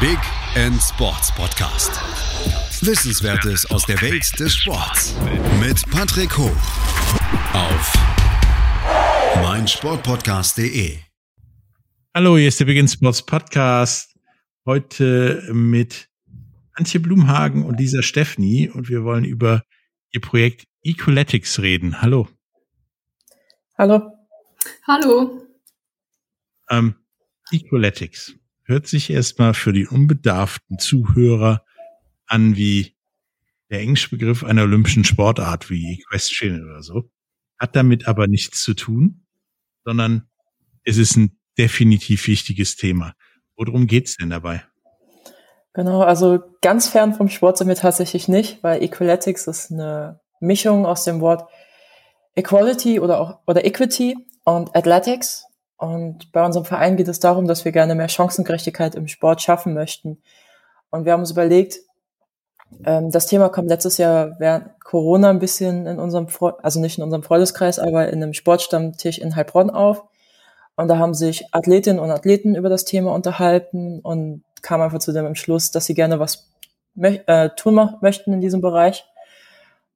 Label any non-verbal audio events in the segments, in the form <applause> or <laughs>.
Big End Sports Podcast. Wissenswertes aus der Welt des Sports mit Patrick Hoch auf meinsportpodcast.de. Hallo, hier ist der Big End Sports Podcast. Heute mit Antje Blumhagen und Lisa Steffni und wir wollen über ihr Projekt Equaletics reden. Hallo. Hallo. Hallo. Ähm, Equaletics hört sich erstmal für die unbedarften Zuhörer an wie der englische Begriff einer olympischen Sportart wie Equestrian oder so. Hat damit aber nichts zu tun, sondern es ist ein definitiv wichtiges Thema. Worum geht's denn dabei? Genau, also ganz fern vom Sport sind wir tatsächlich nicht, weil Equaletics ist eine Mischung aus dem Wort Equality oder auch oder Equity und Athletics. Und bei unserem Verein geht es darum, dass wir gerne mehr Chancengerechtigkeit im Sport schaffen möchten. Und wir haben uns überlegt, ähm, das Thema kommt letztes Jahr während Corona ein bisschen in unserem, also nicht in unserem Freundeskreis, aber in einem Sportstammtisch in Heilbronn auf. Und da haben sich Athletinnen und Athleten über das Thema unterhalten und kam einfach zu dem Entschluss, dass sie gerne was äh, tun möchten in diesem Bereich.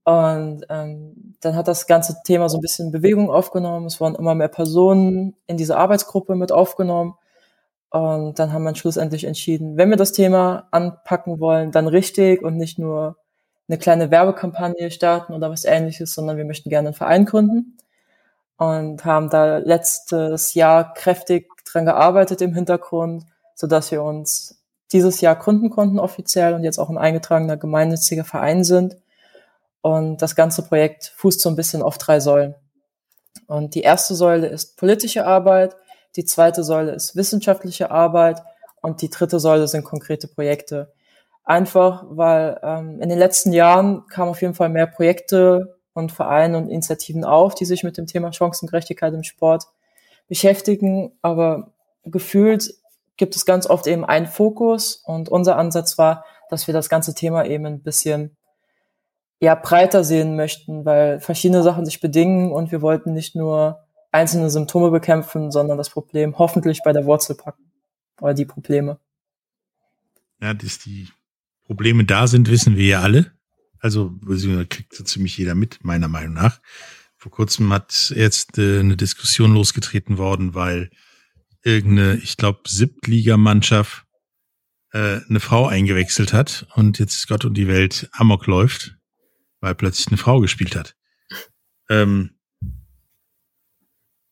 Und ähm, dann hat das ganze Thema so ein bisschen Bewegung aufgenommen. Es wurden immer mehr Personen in diese Arbeitsgruppe mit aufgenommen. Und dann haben wir schlussendlich entschieden, wenn wir das Thema anpacken wollen, dann richtig und nicht nur eine kleine Werbekampagne starten oder was ähnliches, sondern wir möchten gerne einen Verein gründen. Und haben da letztes Jahr kräftig dran gearbeitet im Hintergrund, so dass wir uns dieses Jahr gründen konnten offiziell und jetzt auch ein eingetragener gemeinnütziger Verein sind und das ganze Projekt fußt so ein bisschen auf drei Säulen. Und die erste Säule ist politische Arbeit, die zweite Säule ist wissenschaftliche Arbeit und die dritte Säule sind konkrete Projekte. Einfach, weil ähm, in den letzten Jahren kamen auf jeden Fall mehr Projekte und Vereine und Initiativen auf, die sich mit dem Thema Chancengerechtigkeit im Sport beschäftigen. Aber gefühlt gibt es ganz oft eben einen Fokus und unser Ansatz war, dass wir das ganze Thema eben ein bisschen ja breiter sehen möchten, weil verschiedene Sachen sich bedingen und wir wollten nicht nur einzelne Symptome bekämpfen, sondern das Problem hoffentlich bei der Wurzel packen oder die Probleme. Ja, dass die Probleme da sind, wissen wir ja alle. Also kriegt so ziemlich jeder mit, meiner Meinung nach. Vor kurzem hat jetzt äh, eine Diskussion losgetreten worden, weil irgendeine, ich glaube, Siebtligamannschaft äh, eine Frau eingewechselt hat und jetzt Gott und die Welt Amok läuft weil plötzlich eine Frau gespielt hat. Ähm,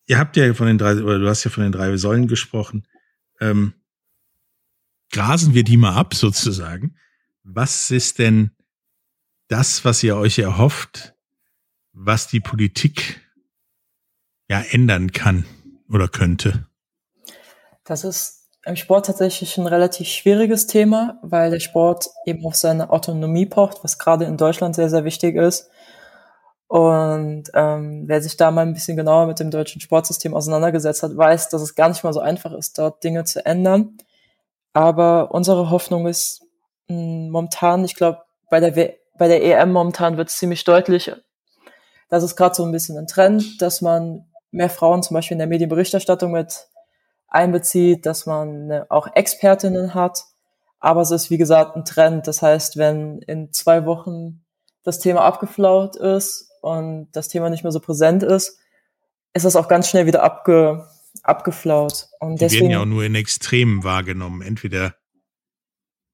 ihr habt ja von den drei, oder du hast ja von den drei Säulen gesprochen. Ähm, grasen wir die mal ab sozusagen. Was ist denn das, was ihr euch erhofft, was die Politik ja ändern kann oder könnte? Das ist im Sport tatsächlich ein relativ schwieriges Thema, weil der Sport eben auf seine Autonomie pocht, was gerade in Deutschland sehr, sehr wichtig ist. Und ähm, wer sich da mal ein bisschen genauer mit dem deutschen Sportsystem auseinandergesetzt hat, weiß, dass es gar nicht mal so einfach ist, dort Dinge zu ändern. Aber unsere Hoffnung ist mh, hm, momentan, ich glaube, bei der, bei der EM momentan wird es ziemlich deutlich, dass es gerade so ein bisschen ein Trend, dass man mehr Frauen zum Beispiel in der Medienberichterstattung mit einbezieht, dass man ne, auch Expertinnen hat. Aber es ist, wie gesagt, ein Trend. Das heißt, wenn in zwei Wochen das Thema abgeflaut ist und das Thema nicht mehr so präsent ist, ist das auch ganz schnell wieder abge, abgeflaut. Und Die deswegen, werden ja auch nur in Extremen wahrgenommen. Entweder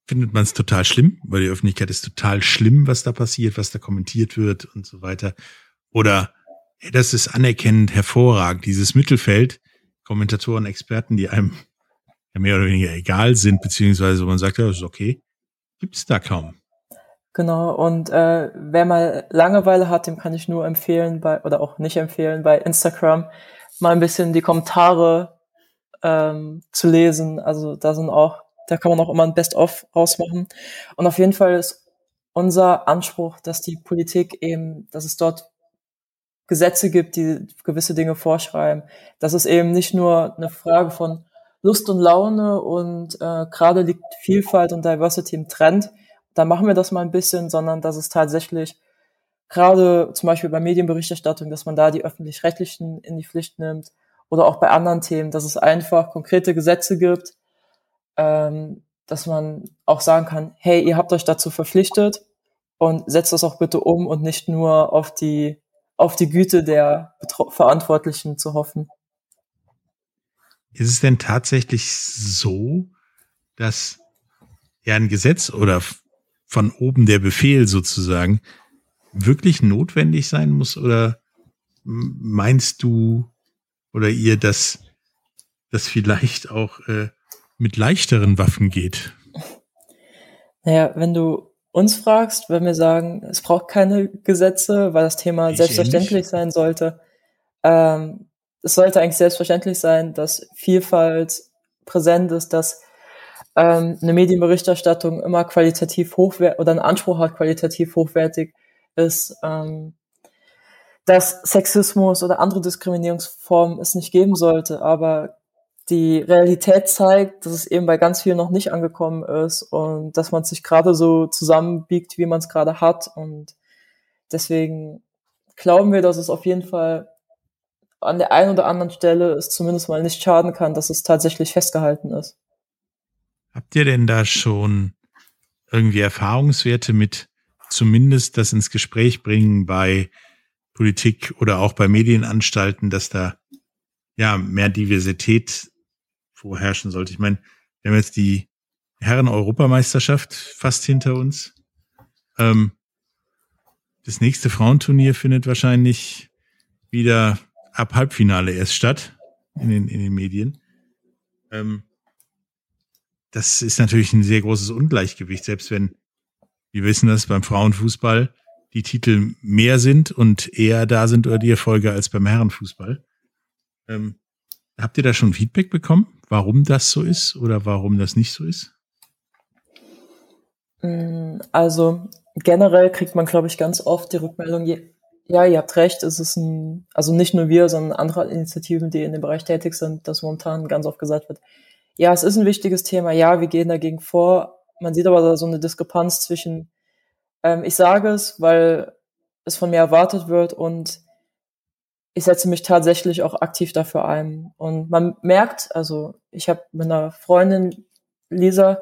findet man es total schlimm, weil die Öffentlichkeit ist total schlimm, was da passiert, was da kommentiert wird und so weiter. Oder hey, das ist anerkennend hervorragend. Dieses Mittelfeld, Kommentatoren, Experten, die einem mehr oder weniger egal sind, beziehungsweise man sagt, ja, das ist okay, gibt es da kaum. Genau, und äh, wer mal Langeweile hat, dem kann ich nur empfehlen, bei, oder auch nicht empfehlen, bei Instagram mal ein bisschen die Kommentare ähm, zu lesen. Also da sind auch, da kann man auch immer ein Best-of rausmachen. Und auf jeden Fall ist unser Anspruch, dass die Politik eben, dass es dort Gesetze gibt, die gewisse Dinge vorschreiben. Das ist eben nicht nur eine Frage von Lust und Laune und äh, gerade liegt Vielfalt und Diversity im Trend. Da machen wir das mal ein bisschen, sondern dass es tatsächlich gerade zum Beispiel bei Medienberichterstattung, dass man da die öffentlich-rechtlichen in die Pflicht nimmt oder auch bei anderen Themen, dass es einfach konkrete Gesetze gibt, ähm, dass man auch sagen kann, hey, ihr habt euch dazu verpflichtet und setzt das auch bitte um und nicht nur auf die, auf die Güte der Verantwortlichen zu hoffen. Ist es denn tatsächlich so, dass ja ein Gesetz oder von oben der Befehl sozusagen wirklich notwendig sein muss? Oder meinst du oder ihr, dass das vielleicht auch äh, mit leichteren Waffen geht? Naja, wenn du uns fragst, wenn wir sagen, es braucht keine Gesetze, weil das Thema ich selbstverständlich sein sollte, ähm, es sollte eigentlich selbstverständlich sein, dass Vielfalt präsent ist, dass ähm, eine Medienberichterstattung immer qualitativ hochwertig oder einen Anspruch hat, qualitativ hochwertig ist, ähm, dass Sexismus oder andere Diskriminierungsformen es nicht geben sollte. Aber die Realität zeigt, dass es eben bei ganz vielen noch nicht angekommen ist und dass man sich gerade so zusammenbiegt, wie man es gerade hat. Und deswegen glauben wir, dass es auf jeden Fall an der einen oder anderen Stelle es zumindest mal nicht schaden kann, dass es tatsächlich festgehalten ist. Habt ihr denn da schon irgendwie Erfahrungswerte mit zumindest das ins Gespräch bringen bei Politik oder auch bei Medienanstalten, dass da ja mehr Diversität vorherrschen sollte? Ich meine, wir haben jetzt die Herren-Europameisterschaft fast hinter uns. Ähm, das nächste Frauenturnier findet wahrscheinlich wieder ab Halbfinale erst statt in den, in den Medien. Ähm, das ist natürlich ein sehr großes Ungleichgewicht, selbst wenn, wir wissen das, beim Frauenfußball die Titel mehr sind und eher da sind oder die Erfolge als beim Herrenfußball. Ähm, habt ihr da schon Feedback bekommen, warum das so ist oder warum das nicht so ist? Mm, also generell kriegt man, glaube ich, ganz oft die Rückmeldung, ja, ihr habt recht, es ist ein, also nicht nur wir, sondern andere Initiativen, die in dem Bereich tätig sind, dass momentan ganz oft gesagt wird, ja, es ist ein wichtiges Thema, ja, wir gehen dagegen vor. Man sieht aber da so eine Diskrepanz zwischen, ähm, ich sage es, weil es von mir erwartet wird und ich setze mich tatsächlich auch aktiv dafür ein. Und man merkt, also ich habe mit einer Freundin, Lisa,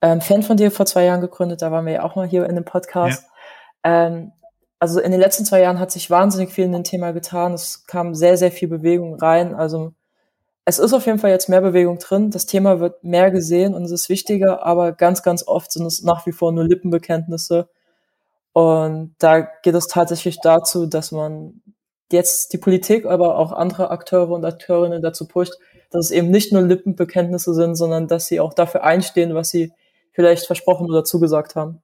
ähm, Fan von dir vor zwei Jahren gegründet, da waren wir ja auch mal hier in dem Podcast. Ja. Ähm, also in den letzten zwei Jahren hat sich wahnsinnig viel in dem Thema getan. Es kam sehr, sehr viel Bewegung rein. Also es ist auf jeden Fall jetzt mehr Bewegung drin. Das Thema wird mehr gesehen und es ist wichtiger, aber ganz, ganz oft sind es nach wie vor nur Lippenbekenntnisse. Und da geht es tatsächlich dazu, dass man jetzt die Politik, aber auch andere Akteure und Akteurinnen dazu pusht, dass es eben nicht nur Lippenbekenntnisse sind, sondern dass sie auch dafür einstehen, was sie vielleicht versprochen oder zugesagt haben.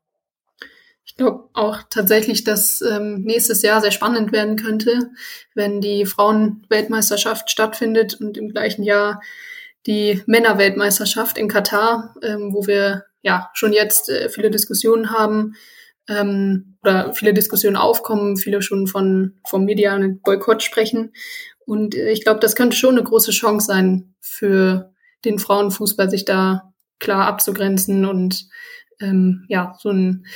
Ich glaube auch tatsächlich, dass ähm, nächstes Jahr sehr spannend werden könnte, wenn die Frauenweltmeisterschaft stattfindet und im gleichen Jahr die Männerweltmeisterschaft in Katar, ähm, wo wir ja schon jetzt äh, viele Diskussionen haben ähm, oder viele Diskussionen aufkommen, viele schon von vom medialen Boykott sprechen. Und äh, ich glaube, das könnte schon eine große Chance sein für den Frauenfußball, sich da klar abzugrenzen und ähm, ja, so ein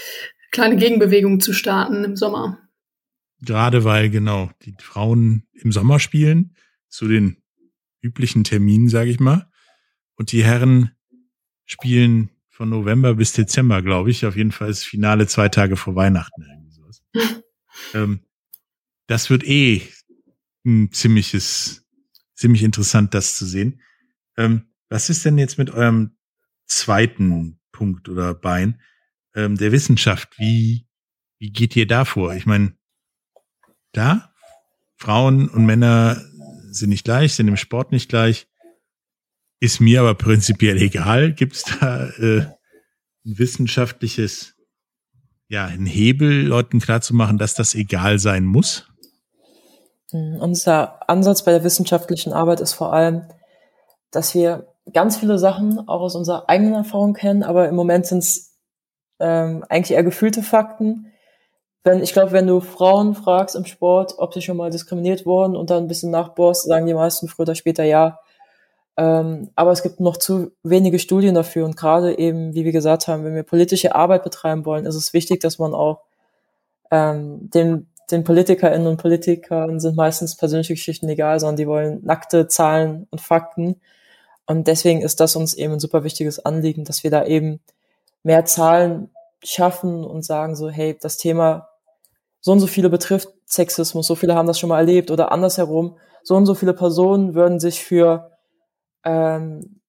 kleine Gegenbewegung zu starten im Sommer. Gerade weil genau die Frauen im Sommer spielen, zu den üblichen Terminen, sage ich mal. Und die Herren spielen von November bis Dezember, glaube ich. Auf jeden Fall ist Finale zwei Tage vor Weihnachten. Irgendwie sowas. <laughs> ähm, das wird eh ein ziemliches, ziemlich interessant, das zu sehen. Ähm, was ist denn jetzt mit eurem zweiten Punkt oder Bein? ähm, der Wissenschaft. Wie, wie geht ihr da vor? Ich meine, da, Frauen und Männer sind nicht gleich, sind im Sport nicht gleich. Ist mir aber prinzipiell egal. Gibt es da äh, ein wissenschaftliches, ja, ein Hebel, Leuten klarzumachen, dass das egal sein muss? Hm, unser Ansatz bei der wissenschaftlichen Arbeit ist vor allem, dass wir ganz viele Sachen auch aus unserer eigenen Erfahrung kennen, aber im Moment sind es ähm, eigentlich eher gefühlte Fakten. Wenn, ich glaube, wenn du Frauen fragst im Sport, ob sie schon mal diskriminiert wurden und dann ein bisschen nachbohrst, sagen die meisten früher oder später ja. Ähm, aber es gibt noch zu wenige Studien dafür und gerade eben, wie wir gesagt haben, wenn wir politische Arbeit betreiben wollen, ist es wichtig, dass man auch ähm, den, den PolitikerInnen und Politikern sind meistens persönliche Geschichten egal, sondern die wollen nackte Zahlen und Fakten. Und deswegen ist das uns eben ein super wichtiges Anliegen, dass wir da eben mehr Zahlen schaffen und sagen so, hey, das Thema so und so viele betrifft Sexismus, so viele haben das schon mal erlebt oder andersherum, so und so viele Personen würden sich für ähm,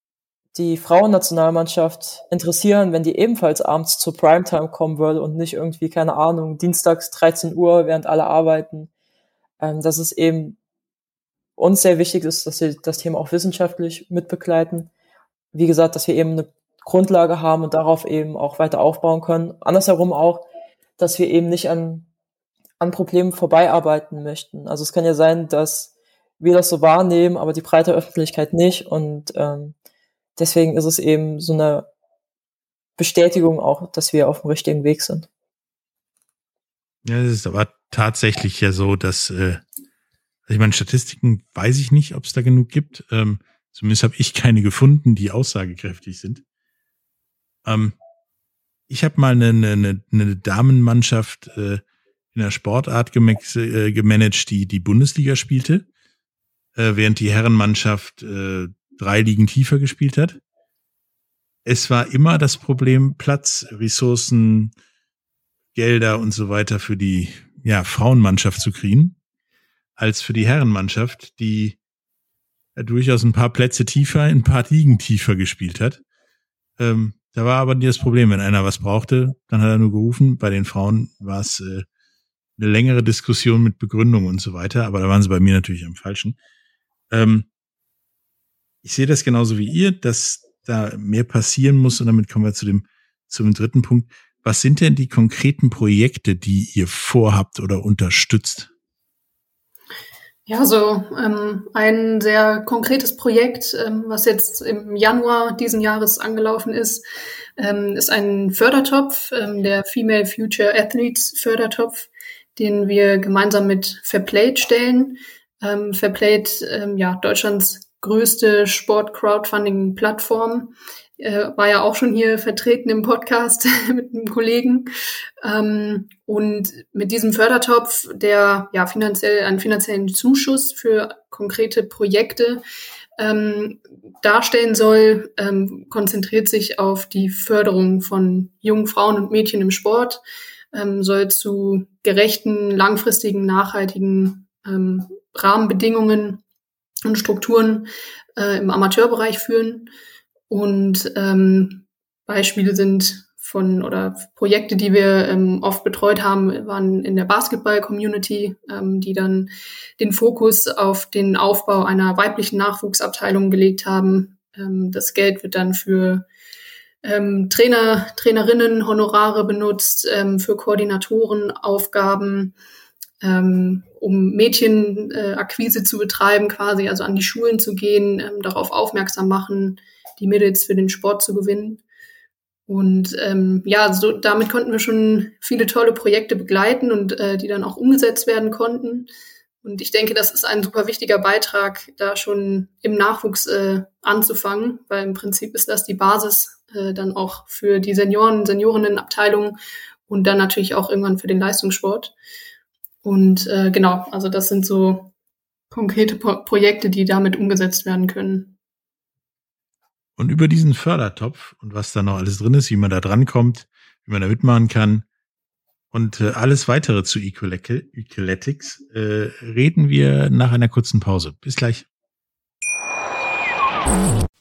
die Frauennationalmannschaft interessieren, wenn die ebenfalls abends zur Primetime kommen würde und nicht irgendwie, keine Ahnung, dienstags 13 Uhr, während alle arbeiten. Ähm, dass es eben uns sehr wichtig ist, dass wir das Thema auch wissenschaftlich mitbegleiten. Wie gesagt, dass wir eben eine Grundlage haben und darauf eben auch weiter aufbauen können. Andersherum auch, dass wir eben nicht an, an Problemen vorbeiarbeiten möchten. Also es kann ja sein, dass wir das so wahrnehmen, aber die breite Öffentlichkeit nicht. Und ähm, deswegen ist es eben so eine Bestätigung auch, dass wir auf dem richtigen Weg sind. Ja, es ist aber tatsächlich ja so, dass äh, ich meine, Statistiken weiß ich nicht, ob es da genug gibt. Ähm, zumindest habe ich keine gefunden, die aussagekräftig sind. Ähm, ich habe mal eine, eine, eine Damenmannschaft äh, in der Sportart äh, gemanagt, die die Bundesliga spielte, äh, während die Herrenmannschaft äh, drei Ligen tiefer gespielt hat. Es war immer das Problem Platz, Ressourcen, Gelder und so weiter für die ja, Frauenmannschaft zu kriegen, als für die Herrenmannschaft, die ja, durchaus ein paar Plätze tiefer, ein paar Ligen tiefer gespielt hat. Ähm, da war aber nie das Problem, wenn einer was brauchte, dann hat er nur gerufen. Bei den Frauen war es äh, eine längere Diskussion mit Begründung und so weiter, aber da waren sie bei mir natürlich am falschen. Ähm, ich sehe das genauso wie ihr, dass da mehr passieren muss und damit kommen wir zu dem zum dritten Punkt. Was sind denn die konkreten Projekte, die ihr vorhabt oder unterstützt? Ja, so ähm, ein sehr konkretes Projekt, ähm, was jetzt im Januar diesen Jahres angelaufen ist, ähm, ist ein Fördertopf, ähm, der Female Future Athletes Fördertopf, den wir gemeinsam mit Fairplayed stellen. Ähm, Fairplayed, ähm, ja, Deutschlands größte Sport-Crowdfunding-Plattform, äh, war ja auch schon hier vertreten im Podcast <laughs> mit einem Kollegen. Ähm, und mit diesem Fördertopf, der ja finanziell einen finanziellen Zuschuss für konkrete Projekte ähm, darstellen soll, ähm, konzentriert sich auf die Förderung von jungen Frauen und Mädchen im Sport, ähm, soll zu gerechten, langfristigen, nachhaltigen ähm, Rahmenbedingungen und Strukturen äh, im Amateurbereich führen. Und ähm, Beispiele sind von oder Projekte, die wir ähm, oft betreut haben, waren in der Basketball-Community, ähm, die dann den Fokus auf den Aufbau einer weiblichen Nachwuchsabteilung gelegt haben. Ähm, das Geld wird dann für ähm, Trainer, Trainerinnen, Honorare benutzt, ähm, für Koordinatoren, Aufgaben, ähm, um Mädchenakquise äh, zu betreiben, quasi, also an die Schulen zu gehen, ähm, darauf aufmerksam machen, die Mädels für den Sport zu gewinnen. Und ähm, ja, so damit konnten wir schon viele tolle Projekte begleiten und äh, die dann auch umgesetzt werden konnten. Und ich denke, das ist ein super wichtiger Beitrag, da schon im Nachwuchs äh, anzufangen, weil im Prinzip ist das die Basis äh, dann auch für die Senioren, Seniorinnenabteilung und dann natürlich auch irgendwann für den Leistungssport. Und äh, genau, also das sind so konkrete Pro Projekte, die damit umgesetzt werden können. Und über diesen Fördertopf und was da noch alles drin ist, wie man da drankommt, wie man da mitmachen kann und äh, alles weitere zu Equaletics äh, reden wir nach einer kurzen Pause. Bis gleich.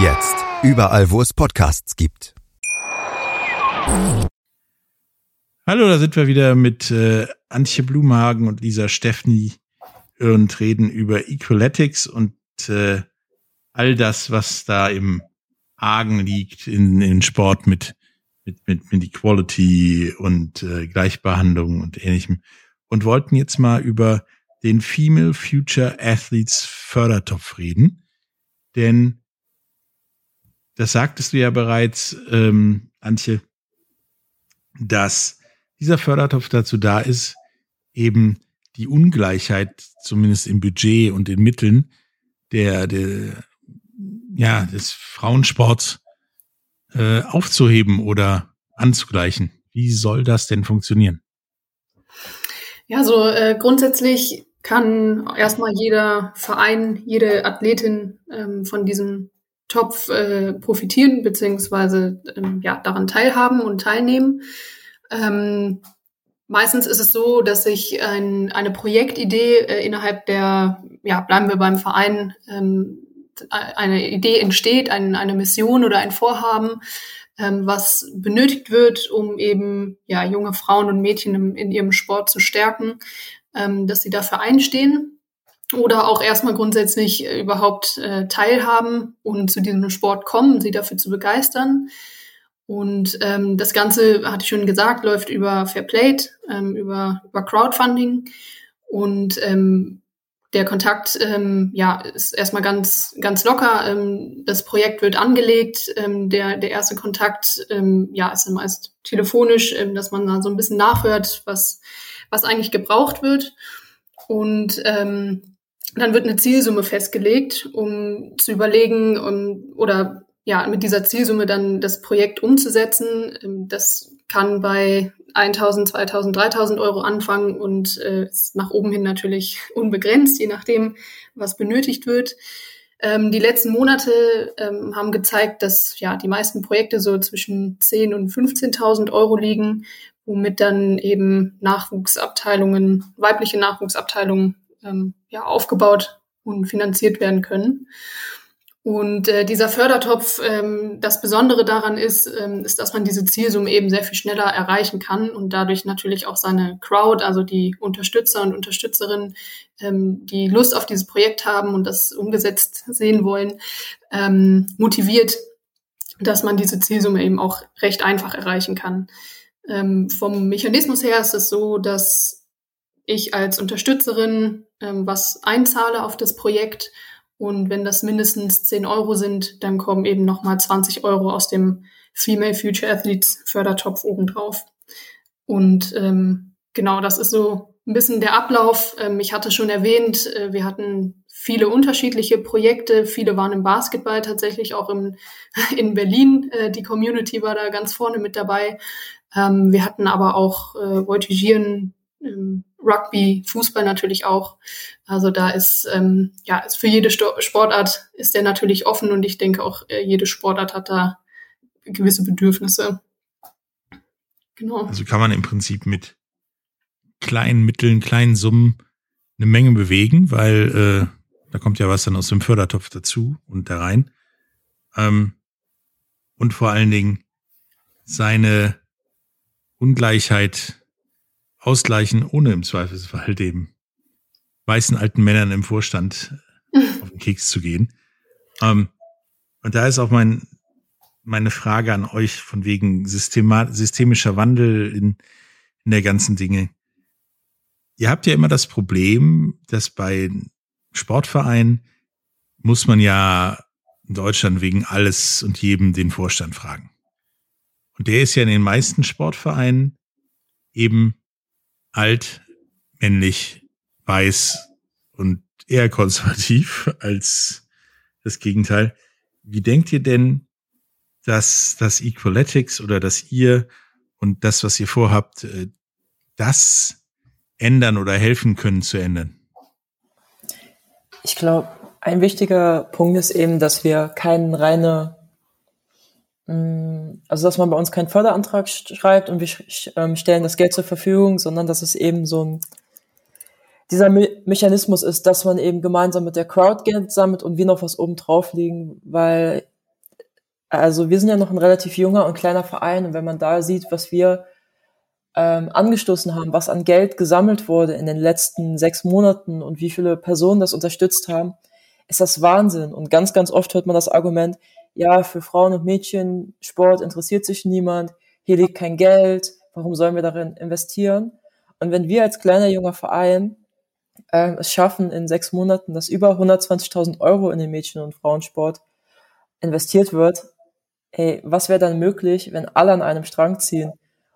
Jetzt. Überall, wo es Podcasts gibt. Hallo, da sind wir wieder mit äh, Antje Blumhagen und Lisa Steffni und reden über Equaletics und äh, all das, was da im Argen liegt in, in Sport mit, mit, mit, mit Equality und äh, Gleichbehandlung und ähnlichem. Und wollten jetzt mal über den Female Future Athletes Fördertopf reden Denn das sagtest du ja bereits, ähm, Antje, dass dieser Fördertopf dazu da ist, eben die Ungleichheit, zumindest im Budget und in Mitteln, der, der ja, des Frauensports äh, aufzuheben oder anzugleichen. Wie soll das denn funktionieren? Ja, so äh, grundsätzlich kann erstmal jeder Verein, jede Athletin ähm, von diesem Topf äh, profitieren, beziehungsweise ähm, ja, daran teilhaben und teilnehmen. Ähm, meistens ist es so, dass sich ein, eine Projektidee äh, innerhalb der, ja, bleiben wir beim Verein, ähm, eine Idee entsteht, ein, eine Mission oder ein Vorhaben, ähm, was benötigt wird, um eben ja, junge Frauen und Mädchen im, in ihrem Sport zu stärken, ähm, dass sie dafür einstehen oder auch erstmal grundsätzlich äh, überhaupt äh, teilhaben und zu diesem Sport kommen, sie dafür zu begeistern. Und ähm, das Ganze, hatte ich schon gesagt, läuft über Fairplay, ähm, über, über Crowdfunding. Und ähm, der Kontakt ähm, ja, ist erstmal ganz, ganz locker. Ähm, das Projekt wird angelegt. Ähm, der, der erste Kontakt ähm, ja, ist meist telefonisch, ähm, dass man da so ein bisschen nachhört, was, was eigentlich gebraucht wird. Und ähm, dann wird eine Zielsumme festgelegt, um zu überlegen um, oder ja, mit dieser Zielsumme dann das Projekt umzusetzen. Ähm, das kann bei 1000, 2000, 3000 Euro anfangen und äh, ist nach oben hin natürlich <laughs> unbegrenzt, je nachdem, was benötigt wird. Ähm, die letzten Monate ähm, haben gezeigt, dass ja die meisten Projekte so zwischen 10 und 15.000 Euro liegen, womit dann eben Nachwuchsabteilungen, weibliche Nachwuchsabteilungen ähm, ja, aufgebaut und finanziert werden können. Und äh, dieser Fördertopf, ähm, das Besondere daran ist, ähm, ist, dass man diese Zielsumme eben sehr viel schneller erreichen kann und dadurch natürlich auch seine Crowd, also die Unterstützer und Unterstützerinnen, ähm, die Lust auf dieses Projekt haben und das umgesetzt sehen wollen, ähm, motiviert, dass man diese Zielsumme eben auch recht einfach erreichen kann. Ähm, vom Mechanismus her ist es so, dass ich als Unterstützerin ähm, was einzahle auf das Projekt und wenn das mindestens 10 Euro sind, dann kommen eben nochmal 20 Euro aus dem Female Future Athletes Fördertopf obendrauf. Und ähm, genau, das ist so ein bisschen der Ablauf. Ähm, ich hatte schon erwähnt, äh, wir hatten viele unterschiedliche Projekte. Viele waren im Basketball tatsächlich, auch im, <laughs> in Berlin. Äh, die Community war da ganz vorne mit dabei. Ähm, wir hatten aber auch äh, Voltigieren, ähm, Rugby, Fußball natürlich auch. Also da ist ähm, ja ist für jede Sportart ist der natürlich offen und ich denke auch äh, jede Sportart hat da gewisse Bedürfnisse. Genau. Also kann man im Prinzip mit kleinen Mitteln, kleinen Summen eine Menge bewegen, weil äh, da kommt ja was dann aus dem Fördertopf dazu und da rein. Ähm, und vor allen Dingen seine Ungleichheit ausgleichen, ohne im Zweifelsfall dem weißen alten Männern im Vorstand <laughs> auf den Keks zu gehen. Ähm, und da ist auch mein, meine Frage an euch von wegen Systema systemischer Wandel in, in der ganzen Dinge. Ihr habt ja immer das Problem, dass bei Sportvereinen muss man ja in Deutschland wegen alles und jedem den Vorstand fragen. Und der ist ja in den meisten Sportvereinen eben alt, männlich, weiß und eher konservativ <laughs> als das Gegenteil. Wie denkt ihr denn, dass das Equaletics oder dass ihr und das, was ihr vorhabt, äh, das ändern oder helfen können zu ändern? Ich glaube, ein wichtiger Punkt ist eben, dass wir keinen reine also dass man bei uns keinen Förderantrag schreibt und wir ähm, stellen das Geld zur Verfügung, sondern dass es eben so ein dieser Me Mechanismus ist, dass man eben gemeinsam mit der Crowd Geld sammelt und wir noch was oben drauf liegen, weil also wir sind ja noch ein relativ junger und kleiner Verein und wenn man da sieht, was wir ähm, angestoßen haben, was an Geld gesammelt wurde in den letzten sechs Monaten und wie viele Personen das unterstützt haben, ist das Wahnsinn. Und ganz, ganz oft hört man das Argument, ja, für Frauen und Mädchen Sport interessiert sich niemand, hier liegt kein Geld, warum sollen wir darin investieren? Und wenn wir als kleiner junger Verein äh, es schaffen in sechs Monaten, dass über 120.000 Euro in den Mädchen- und Frauensport investiert wird, ey, was wäre dann möglich, wenn alle an einem Strang ziehen?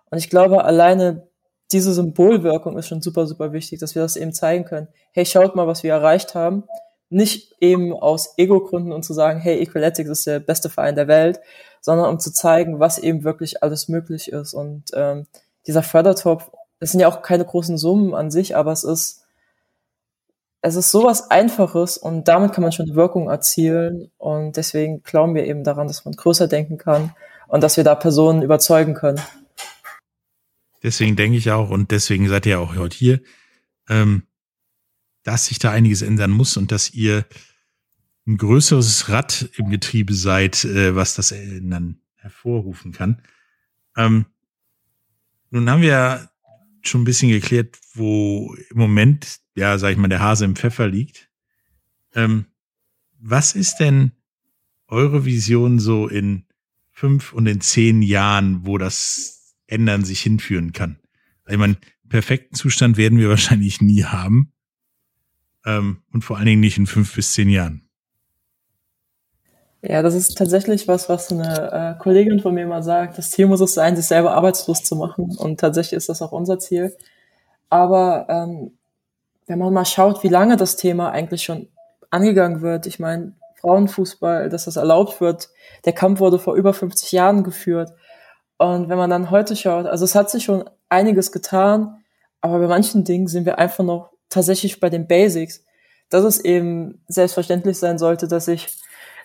Und ich glaube, alleine diese Symbolwirkung ist schon super, super wichtig, dass wir das eben zeigen können. Hey, schaut mal, was wir erreicht haben. Nicht eben aus Ego-Gründen und zu sagen, hey, Equaletics ist der beste Verein der Welt, sondern um zu zeigen, was eben wirklich alles möglich ist. Und ähm, dieser Fördertopf, das sind ja auch keine großen Summen an sich, aber es ist es ist sowas Einfaches und damit kann man schon Wirkung erzielen und deswegen glauben wir eben daran, dass man größer denken kann und dass wir da Personen überzeugen können. Deswegen denke ich auch und deswegen seid ihr auch heute hier, ähm, dass sich da einiges ändern muss und dass ihr ein größeres Rad im Getriebe seid, äh, was das Ändern hervorrufen kann. Ähm, nun haben wir schon ein bisschen geklärt, wo im Moment, ja, sag ich mal, der Hase im Pfeffer liegt. Ähm, was ist denn eure Vision so in fünf und in zehn Jahren, wo das Ändern sich hinführen kann? Ich meine, perfekten Zustand werden wir <laughs> wahrscheinlich nie haben. Ähm, und vor allen Dingen nicht in fünf bis zehn Jahren. Ja, das ist tatsächlich was, was eine äh, Kollegin von mir mal sagt. Das Ziel muss es sein, sich selber arbeitslos zu machen. Und tatsächlich ist das auch unser Ziel. Aber ähm, wenn man mal schaut, wie lange das Thema eigentlich schon angegangen wird, ich meine, Frauenfußball, dass das erlaubt wird, der Kampf wurde vor über 50 Jahren geführt. Und wenn man dann heute schaut, also es hat sich schon einiges getan, aber bei manchen Dingen sind wir einfach noch tatsächlich bei den Basics. Dass es eben selbstverständlich sein sollte, dass ich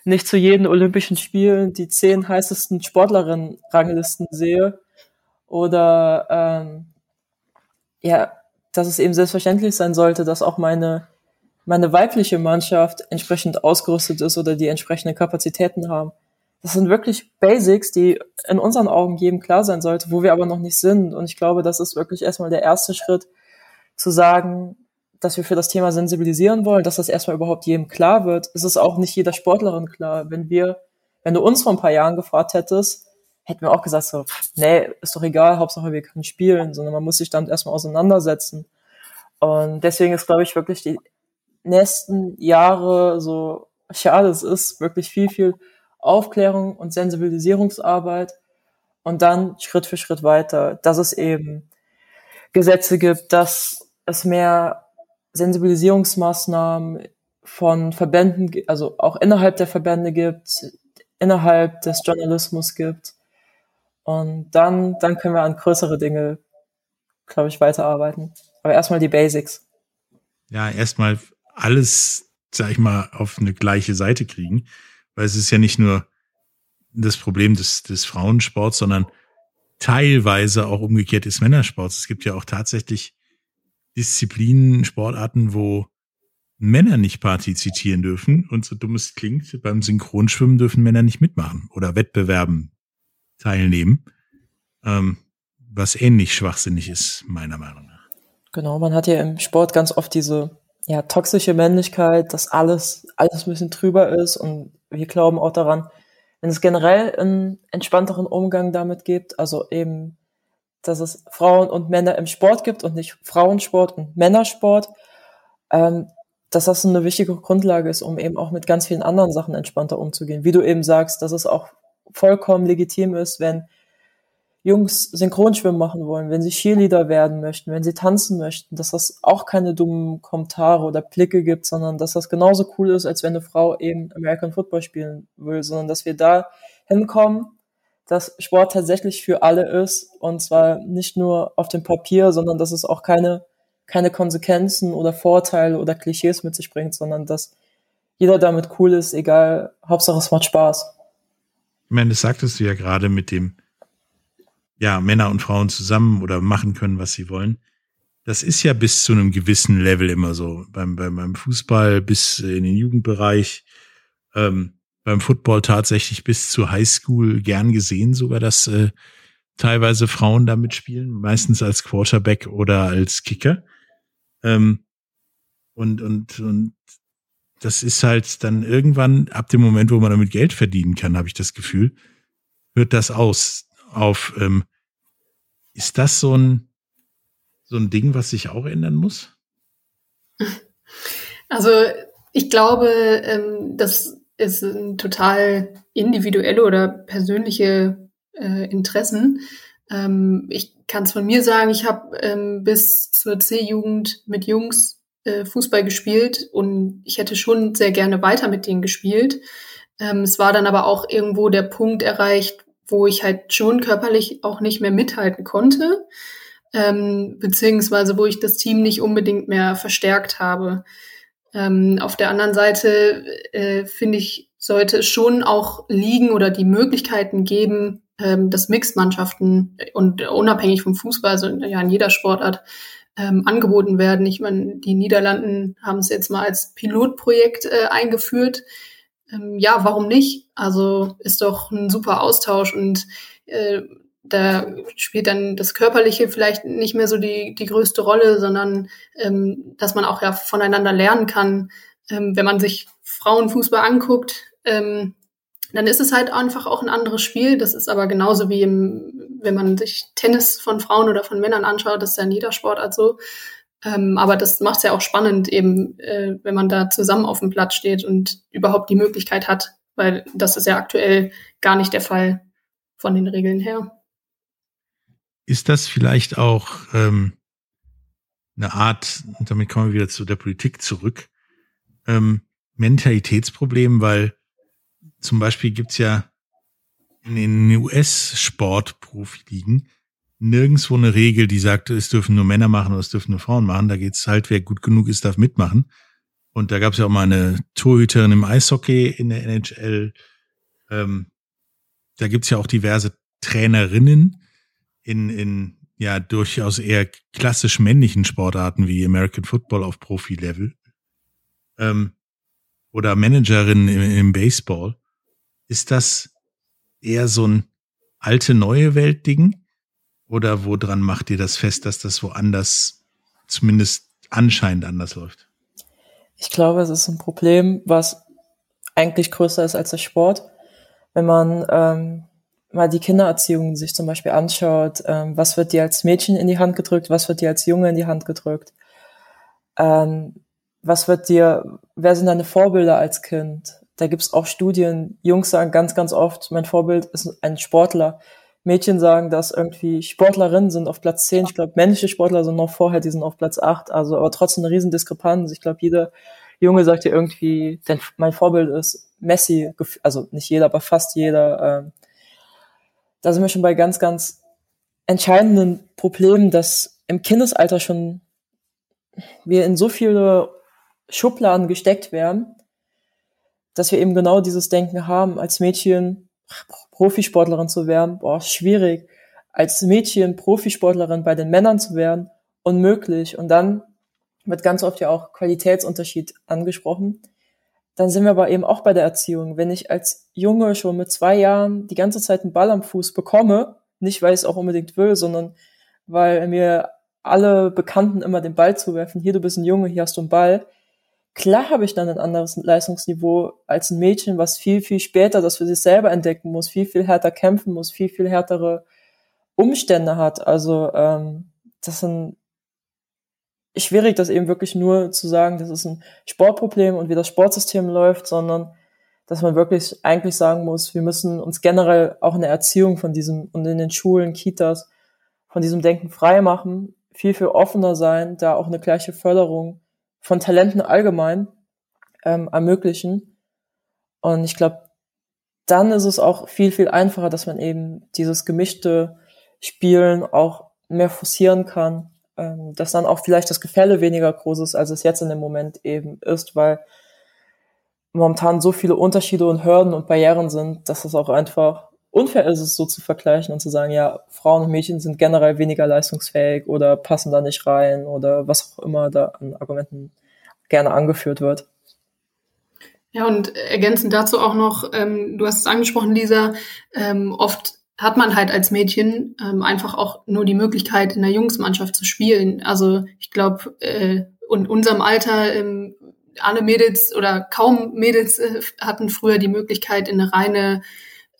nicht zu jedem Olympischen Spielen die zehn heißesten Sportlerinnen-Ranglisten sehe oder ähm, ja, dass es eben selbstverständlich sein sollte, dass auch meine meine weibliche Mannschaft entsprechend ausgerüstet ist oder die entsprechenden Kapazitäten haben. Das sind wirklich Basics, die in unseren Augen jedem klar sein sollte, wo wir aber noch nicht sind. Und ich glaube, das ist wirklich erstmal der erste Schritt, zu sagen, dass wir für das Thema sensibilisieren wollen, dass das erstmal überhaupt jedem klar wird. Es ist auch nicht jeder Sportlerin klar. Wenn wir, wenn du uns vor ein paar Jahren gefragt hättest, hätten wir auch gesagt so, nee, ist doch egal, Hauptsache wir können spielen, sondern man muss sich dann erstmal auseinandersetzen. Und deswegen ist, glaube ich, wirklich die nächsten Jahre, so schade es ist, wirklich viel, viel Aufklärung und Sensibilisierungsarbeit und dann Schritt für Schritt weiter, dass es eben Gesetze gibt, dass es mehr Sensibilisierungsmaßnahmen von Verbänden, also auch innerhalb der Verbände gibt, innerhalb des Journalismus gibt. Und dann, dann können wir an größere Dinge, glaube ich, weiterarbeiten. Aber erstmal die Basics. Ja, erstmal alles, sag ich mal, auf eine gleiche Seite kriegen. Weil es ist ja nicht nur das Problem des, des Frauensports, sondern teilweise auch umgekehrt des Männersports. Es gibt ja auch tatsächlich Disziplinen, Sportarten, wo Männer nicht partizipieren dürfen. Und so dumm es klingt, beim Synchronschwimmen dürfen Männer nicht mitmachen oder Wettbewerben teilnehmen. Ähm, was ähnlich schwachsinnig ist, meiner Meinung nach. Genau, man hat ja im Sport ganz oft diese ja, toxische Männlichkeit, dass alles, alles ein bisschen drüber ist und wir glauben auch daran, wenn es generell einen entspannteren Umgang damit gibt, also eben dass es Frauen und Männer im Sport gibt und nicht Frauensport und Männersport, ähm, dass das eine wichtige Grundlage ist, um eben auch mit ganz vielen anderen Sachen entspannter umzugehen. Wie du eben sagst, dass es auch vollkommen legitim ist, wenn Jungs Synchronschwimmen machen wollen, wenn sie Cheerleader werden möchten, wenn sie tanzen möchten, dass das auch keine dummen Kommentare oder Blicke gibt, sondern dass das genauso cool ist, als wenn eine Frau eben American Football spielen will, sondern dass wir da hinkommen dass Sport tatsächlich für alle ist und zwar nicht nur auf dem Papier, sondern dass es auch keine, keine Konsequenzen oder Vorteile oder Klischees mit sich bringt, sondern dass jeder damit cool ist, egal, Hauptsache es macht Spaß. Ich meine, das sagtest du ja gerade mit dem, ja, Männer und Frauen zusammen oder machen können, was sie wollen. Das ist ja bis zu einem gewissen Level immer so. Beim, beim, beim Fußball bis in den Jugendbereich. Ähm, beim Football tatsächlich bis zur Highschool gern gesehen, sogar, dass äh, teilweise Frauen da mitspielen, meistens als Quarterback oder als Kicker. Ähm, und, und, und das ist halt dann irgendwann, ab dem Moment, wo man damit Geld verdienen kann, habe ich das Gefühl, hört das aus auf, ähm, ist das so ein, so ein Ding, was sich auch ändern muss? Also ich glaube, ähm, das ist ein total individuelle oder persönliche äh, Interessen. Ähm, ich kann es von mir sagen, ich habe ähm, bis zur C-Jugend mit Jungs äh, Fußball gespielt und ich hätte schon sehr gerne weiter mit denen gespielt. Ähm, es war dann aber auch irgendwo der Punkt erreicht, wo ich halt schon körperlich auch nicht mehr mithalten konnte, ähm, beziehungsweise wo ich das Team nicht unbedingt mehr verstärkt habe. Ähm, auf der anderen Seite äh, finde ich, sollte es schon auch liegen oder die Möglichkeiten geben, ähm, dass Mixed-Mannschaften und unabhängig vom Fußball, also ja in jeder Sportart, ähm, angeboten werden. Ich meine, die Niederlanden haben es jetzt mal als Pilotprojekt äh, eingeführt. Ähm, ja, warum nicht? Also ist doch ein super Austausch und äh, da spielt dann das Körperliche vielleicht nicht mehr so die, die größte Rolle, sondern ähm, dass man auch ja voneinander lernen kann. Ähm, wenn man sich Frauenfußball anguckt, ähm, dann ist es halt einfach auch ein anderes Spiel. Das ist aber genauso wie im, wenn man sich Tennis von Frauen oder von Männern anschaut, das ist ja in jeder Sportart so. Ähm, aber das macht es ja auch spannend, eben, äh, wenn man da zusammen auf dem Platz steht und überhaupt die Möglichkeit hat, weil das ist ja aktuell gar nicht der Fall von den Regeln her. Ist das vielleicht auch ähm, eine Art, und damit kommen wir wieder zu der Politik zurück, ähm, Mentalitätsproblem, weil zum Beispiel gibt's ja in den US-Sport-Profiligen nirgendwo eine Regel, die sagt, es dürfen nur Männer machen oder es dürfen nur Frauen machen. Da geht's halt, wer gut genug ist, darf mitmachen. Und da gab's ja auch mal eine Torhüterin im Eishockey in der NHL. Ähm, da gibt's ja auch diverse Trainerinnen in, in ja durchaus eher klassisch männlichen Sportarten wie American Football auf Profi-Level. Ähm, oder Managerinnen im, im Baseball. Ist das eher so ein alte neue Welt-Ding? Oder woran macht ihr das fest, dass das woanders zumindest anscheinend anders läuft? Ich glaube, es ist ein Problem, was eigentlich größer ist als der Sport. Wenn man ähm, mal die Kindererziehung sich zum Beispiel anschaut, ähm, was wird dir als Mädchen in die Hand gedrückt, was wird dir als Junge in die Hand gedrückt, ähm, was wird dir, wer sind deine Vorbilder als Kind? da gibt's auch Studien, Jungs sagen ganz, ganz oft, mein Vorbild ist ein Sportler. Mädchen sagen, dass irgendwie Sportlerinnen sind auf Platz 10. Ich glaube, männliche Sportler sind noch vorher, die sind auf Platz 8. Also, aber trotzdem eine riesen Diskrepanz. Ich glaube, jeder Junge sagt ja irgendwie, denn mein Vorbild ist Messi. Also nicht jeder, aber fast jeder. Ähm, da sind wir schon bei ganz, ganz entscheidenden Problemen, dass im Kindesalter schon wir in so viele Schubladen gesteckt werden, dass wir eben genau dieses Denken haben, als Mädchen Profisportlerin zu werden, boah, schwierig. Als Mädchen Profisportlerin bei den Männern zu werden, unmöglich. Und dann wird ganz oft ja auch Qualitätsunterschied angesprochen. Dann sind wir aber eben auch bei der Erziehung. Wenn ich als Junge schon mit zwei Jahren die ganze Zeit einen Ball am Fuß bekomme, nicht weil ich es auch unbedingt will, sondern weil mir alle Bekannten immer den Ball zuwerfen, hier du bist ein Junge, hier hast du einen Ball, Klar habe ich dann ein anderes Leistungsniveau als ein Mädchen, was viel, viel später das für sich selber entdecken muss, viel, viel härter kämpfen muss, viel, viel härtere Umstände hat. Also ähm, das sind schwierig, das eben wirklich nur zu sagen, das ist ein Sportproblem und wie das Sportsystem läuft, sondern dass man wirklich eigentlich sagen muss, wir müssen uns generell auch in der Erziehung von diesem und in den Schulen, Kitas von diesem Denken frei machen, viel, viel offener sein, da auch eine gleiche Förderung von Talenten allgemein ähm, ermöglichen. Und ich glaube, dann ist es auch viel, viel einfacher, dass man eben dieses gemischte Spielen auch mehr forcieren kann, ähm, dass dann auch vielleicht das Gefälle weniger groß ist, als es jetzt in dem Moment eben ist, weil momentan so viele Unterschiede und Hürden und Barrieren sind, dass es auch einfach unfair ist es so zu vergleichen und zu sagen, ja, Frauen und Mädchen sind generell weniger leistungsfähig oder passen da nicht rein oder was auch immer da an Argumenten gerne angeführt wird. Ja, und ergänzend dazu auch noch, ähm, du hast es angesprochen, Lisa, ähm, oft hat man halt als Mädchen ähm, einfach auch nur die Möglichkeit, in der Jungsmannschaft zu spielen. Also ich glaube, äh, in unserem Alter, ähm, alle Mädels oder kaum Mädels äh, hatten früher die Möglichkeit, in eine reine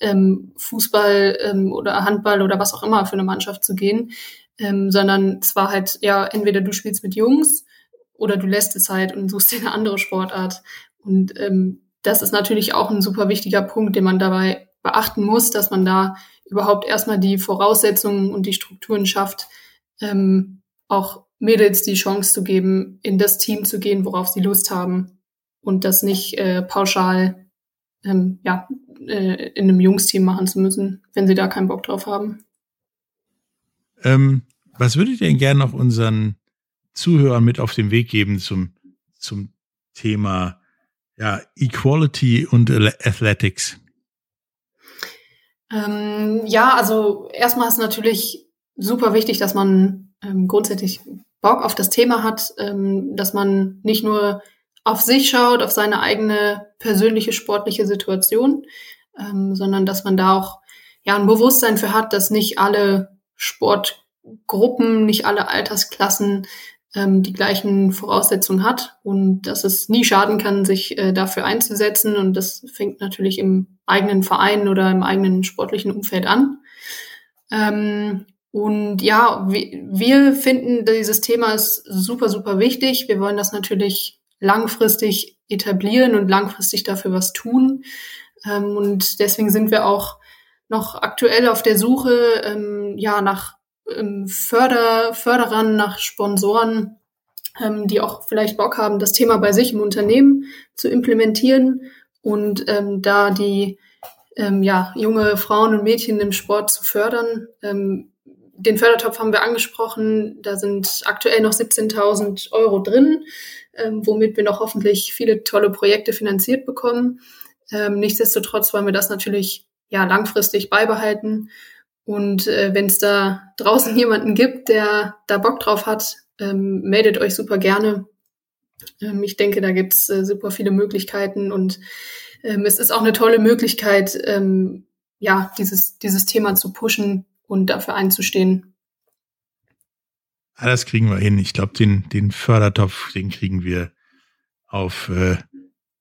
ähm, Fußball ähm, oder Handball oder was auch immer für eine Mannschaft zu gehen, ähm, sondern es war halt, ja, entweder du spielst mit Jungs oder du lässt es halt und suchst dir eine andere Sportart. Und ähm, das ist natürlich auch ein super wichtiger Punkt, den man dabei beachten muss, dass man da überhaupt erstmal die Voraussetzungen und die Strukturen schafft, ähm, auch Mädels die Chance zu geben, in das Team zu gehen, worauf sie Lust haben und das nicht äh, pauschal ähm, ja, äh, in einem Jungsteam machen zu müssen, wenn sie da keinen Bock drauf haben. Ähm, was würdet ihr denn gerne noch unseren Zuhörern mit auf den Weg geben zum, zum Thema ja, Equality und Athletics? Ähm, ja, also erstmal ist natürlich super wichtig, dass man ähm, grundsätzlich Bock auf das Thema hat, ähm, dass man nicht nur auf sich schaut, auf seine eigene persönliche sportliche Situation, ähm, sondern dass man da auch ja ein Bewusstsein für hat, dass nicht alle Sportgruppen, nicht alle Altersklassen ähm, die gleichen Voraussetzungen hat und dass es nie schaden kann, sich äh, dafür einzusetzen. Und das fängt natürlich im eigenen Verein oder im eigenen sportlichen Umfeld an. Ähm, und ja, wir, finden, dieses Thema ist super, super wichtig. Wir wollen das natürlich langfristig etablieren und langfristig dafür was tun. Ähm, und deswegen sind wir auch noch aktuell auf der Suche ähm, ja nach Förder, Förderern, nach Sponsoren, ähm, die auch vielleicht Bock haben, das Thema bei sich im Unternehmen zu implementieren und ähm, da die ähm, ja, junge Frauen und Mädchen im Sport zu fördern. Ähm, den Fördertopf haben wir angesprochen. Da sind aktuell noch 17.000 Euro drin, ähm, womit wir noch hoffentlich viele tolle Projekte finanziert bekommen. Ähm, nichtsdestotrotz wollen wir das natürlich ja langfristig beibehalten und äh, wenn es da draußen <laughs> jemanden gibt, der da Bock drauf hat, ähm, meldet euch super gerne. Ähm, ich denke, da gibt's äh, super viele Möglichkeiten und ähm, es ist auch eine tolle Möglichkeit, ähm, ja, dieses, dieses Thema zu pushen und dafür einzustehen. Ja, das kriegen wir hin. Ich glaube, den, den Fördertopf, den kriegen wir auf äh,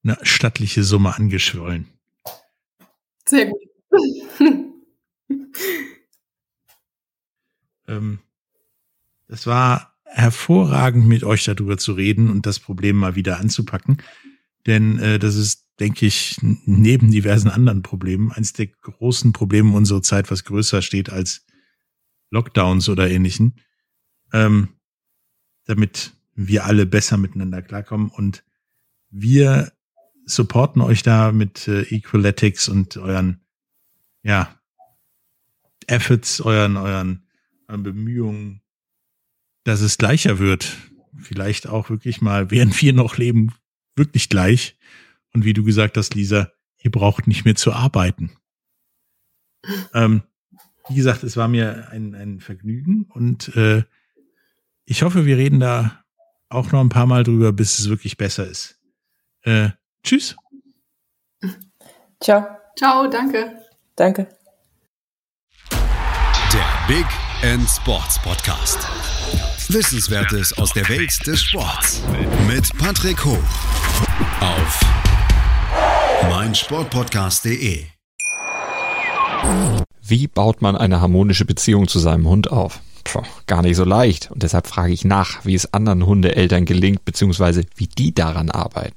eine stattliche Summe angeschwollen. Sehr gut. <laughs> Ähm, es war hervorragend, mit euch darüber zu reden und das Problem mal wieder anzupacken. Denn äh, das ist, denke ich, neben diversen anderen Problemen eines der großen Probleme unserer Zeit, was größer steht als Lockdowns oder ähnlichen. Ähm, damit wir alle besser miteinander klarkommen. Und wir supporten euch da mit äh, Equaletics und euren, ja, Efforts, euren, euren an Bemühungen, dass es gleicher wird. Vielleicht auch wirklich mal, <laughs> während wir noch leben, wirklich gleich. Und wie du gesagt hast, Lisa, ihr braucht nicht mehr zu arbeiten. Ähm, wie gesagt, es war mir ein, ein Vergnügen und äh, ich hoffe, wir reden da auch noch ein paar Mal drüber, bis es wirklich besser ist. Äh, tschüss. Ciao. Ciao, danke. Danke. Der Big End Sports Podcast. Wissenswertes aus der Welt des Sports mit Patrick Hoch auf meinsportpodcast.de. Wie baut man eine harmonische Beziehung zu seinem Hund auf? Puh, gar nicht so leicht. Und deshalb frage ich nach, wie es anderen Hundeeltern gelingt, beziehungsweise wie die daran arbeiten.